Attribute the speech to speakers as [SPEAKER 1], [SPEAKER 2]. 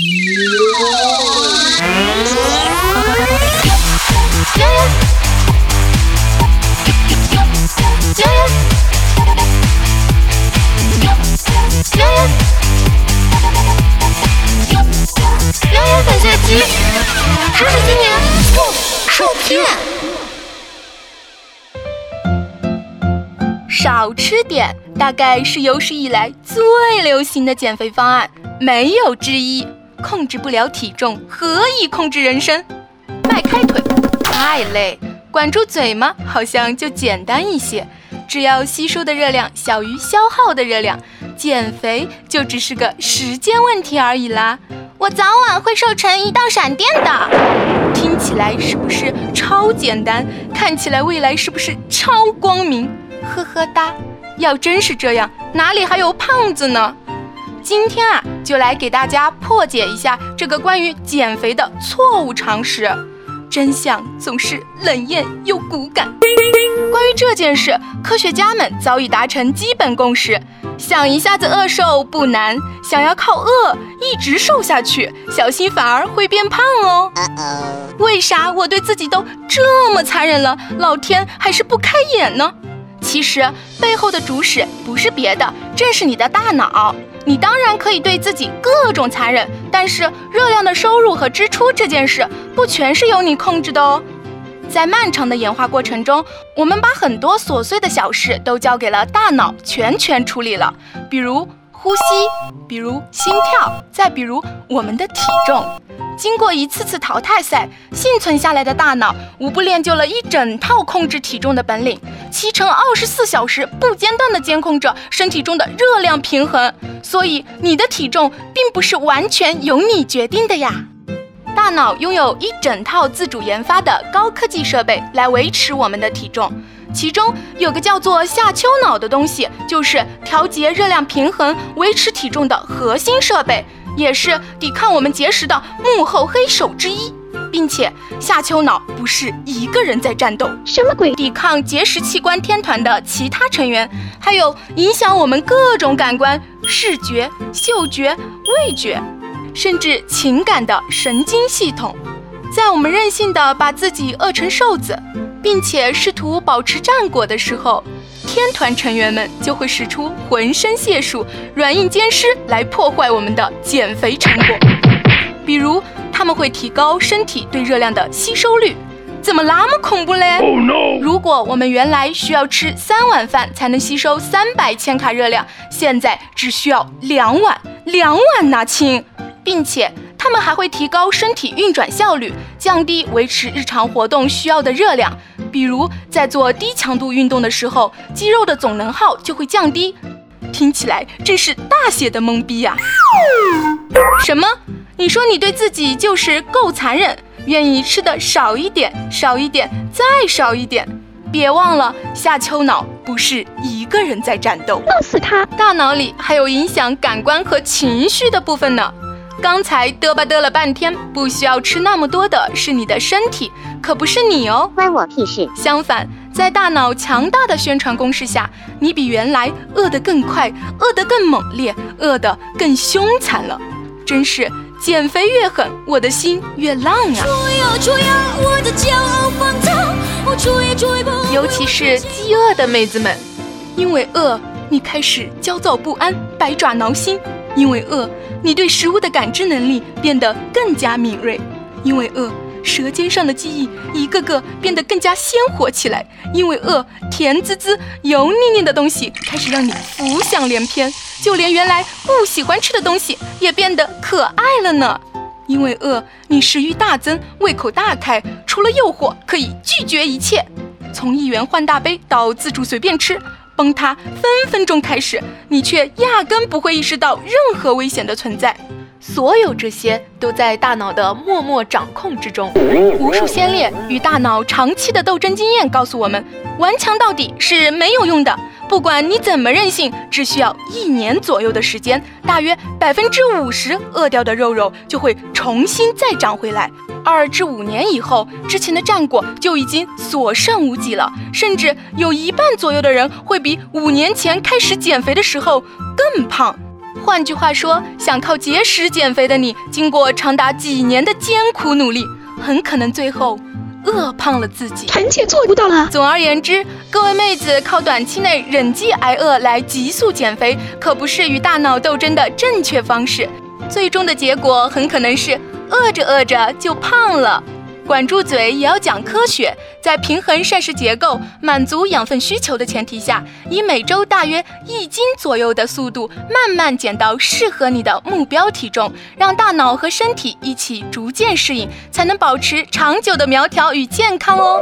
[SPEAKER 1] 知识青年不受骗，少吃点大概是有史以来最流行的减肥方案，没有之一。控制不了体重，何以控制人生？迈开腿太累，管住嘴嘛，好像就简单一些。只要吸收的热量小于消耗的热量，减肥就只是个时间问题而已啦。我早晚会瘦成一道闪电的，听起来是不是超简单？看起来未来是不是超光明？呵呵哒，要真是这样，哪里还有胖子呢？今天啊，就来给大家破解一下这个关于减肥的错误常识。真相总是冷艳又骨感。关于这件事，科学家们早已达成基本共识：想一下子饿瘦不难，想要靠饿一直瘦下去，小心反而会变胖哦。为啥我对自己都这么残忍了，老天还是不开眼呢？其实背后的主使不是别的，正是你的大脑。你当然可以对自己各种残忍，但是热量的收入和支出这件事，不全是由你控制的哦。在漫长的演化过程中，我们把很多琐碎的小事都交给了大脑全权处理了，比如呼吸，比如心跳，再比如我们的体重。经过一次次淘汰赛，幸存下来的大脑无不练就了一整套控制体重的本领，七乘二十四小时不间断地监控着身体中的热量平衡。所以，你的体重并不是完全由你决定的呀。大脑拥有一整套自主研发的高科技设备来维持我们的体重，其中有个叫做下丘脑的东西，就是调节热量平衡、维持体重的核心设备。也是抵抗我们节食的幕后黑手之一，并且下丘脑不是一个人在战斗，
[SPEAKER 2] 什么鬼？
[SPEAKER 1] 抵抗节食器官天团的其他成员，还有影响我们各种感官——视觉、嗅觉、味觉，甚至情感的神经系统。在我们任性的把自己饿成瘦子，并且试图保持战果的时候。天团成员们就会使出浑身解数、软硬兼施来破坏我们的减肥成果。比如，他们会提高身体对热量的吸收率。怎么那么恐怖嘞？如果我们原来需要吃三碗饭才能吸收三百千卡热量，现在只需要两碗，两碗呐亲，并且。他们还会提高身体运转效率，降低维持日常活动需要的热量。比如在做低强度运动的时候，肌肉的总能耗就会降低。听起来真是大写的懵逼呀！什么？你说你对自己就是够残忍，愿意吃的少一点，少一点，再少一点？别忘了，下丘脑不是一个人在战斗，
[SPEAKER 2] 弄死他！
[SPEAKER 1] 大脑里还有影响感官和情绪的部分呢。刚才嘚吧嘚了半天，不需要吃那么多的是你的身体，可不是你哦，
[SPEAKER 2] 关我屁事。
[SPEAKER 1] 相反，在大脑强大的宣传攻势下，你比原来饿得更快，饿得更猛烈，饿得更凶残了。真是减肥越狠，我的心越浪啊！尤其是饥饿的妹子们，因为饿，你开始焦躁不安，百爪挠心。因为饿，你对食物的感知能力变得更加敏锐；因为饿，舌尖上的记忆一个个变得更加鲜活起来；因为饿，甜滋滋、油腻腻的东西开始让你浮想联翩，就连原来不喜欢吃的东西也变得可爱了呢。因为饿，你食欲大增，胃口大开，除了诱惑，可以拒绝一切，从一元换大杯到自助随便吃。崩塌分分钟开始，你却压根不会意识到任何危险的存在。所有这些都在大脑的默默掌控之中。无数先烈与大脑长期的斗争经验告诉我们，顽强到底是没有用的。不管你怎么任性，只需要一年左右的时间，大约百分之五十饿掉的肉肉就会重新再长回来。二至五年以后，之前的战果就已经所剩无几了，甚至有一半左右的人会比五年前开始减肥的时候更胖。换句话说，想靠节食减肥的你，经过长达几年的艰苦努力，很可能最后饿胖了自己。
[SPEAKER 2] 臣妾做不到了。
[SPEAKER 1] 总而言之，各位妹子靠短期内忍饥挨饿来急速减肥，可不是与大脑斗争的正确方式。最终的结果很可能是饿着饿着就胖了。管住嘴也要讲科学，在平衡膳食结构、满足养分需求的前提下，以每周大约一斤左右的速度，慢慢减到适合你的目标体重，让大脑和身体一起逐渐适应，才能保持长久的苗条与健康哦。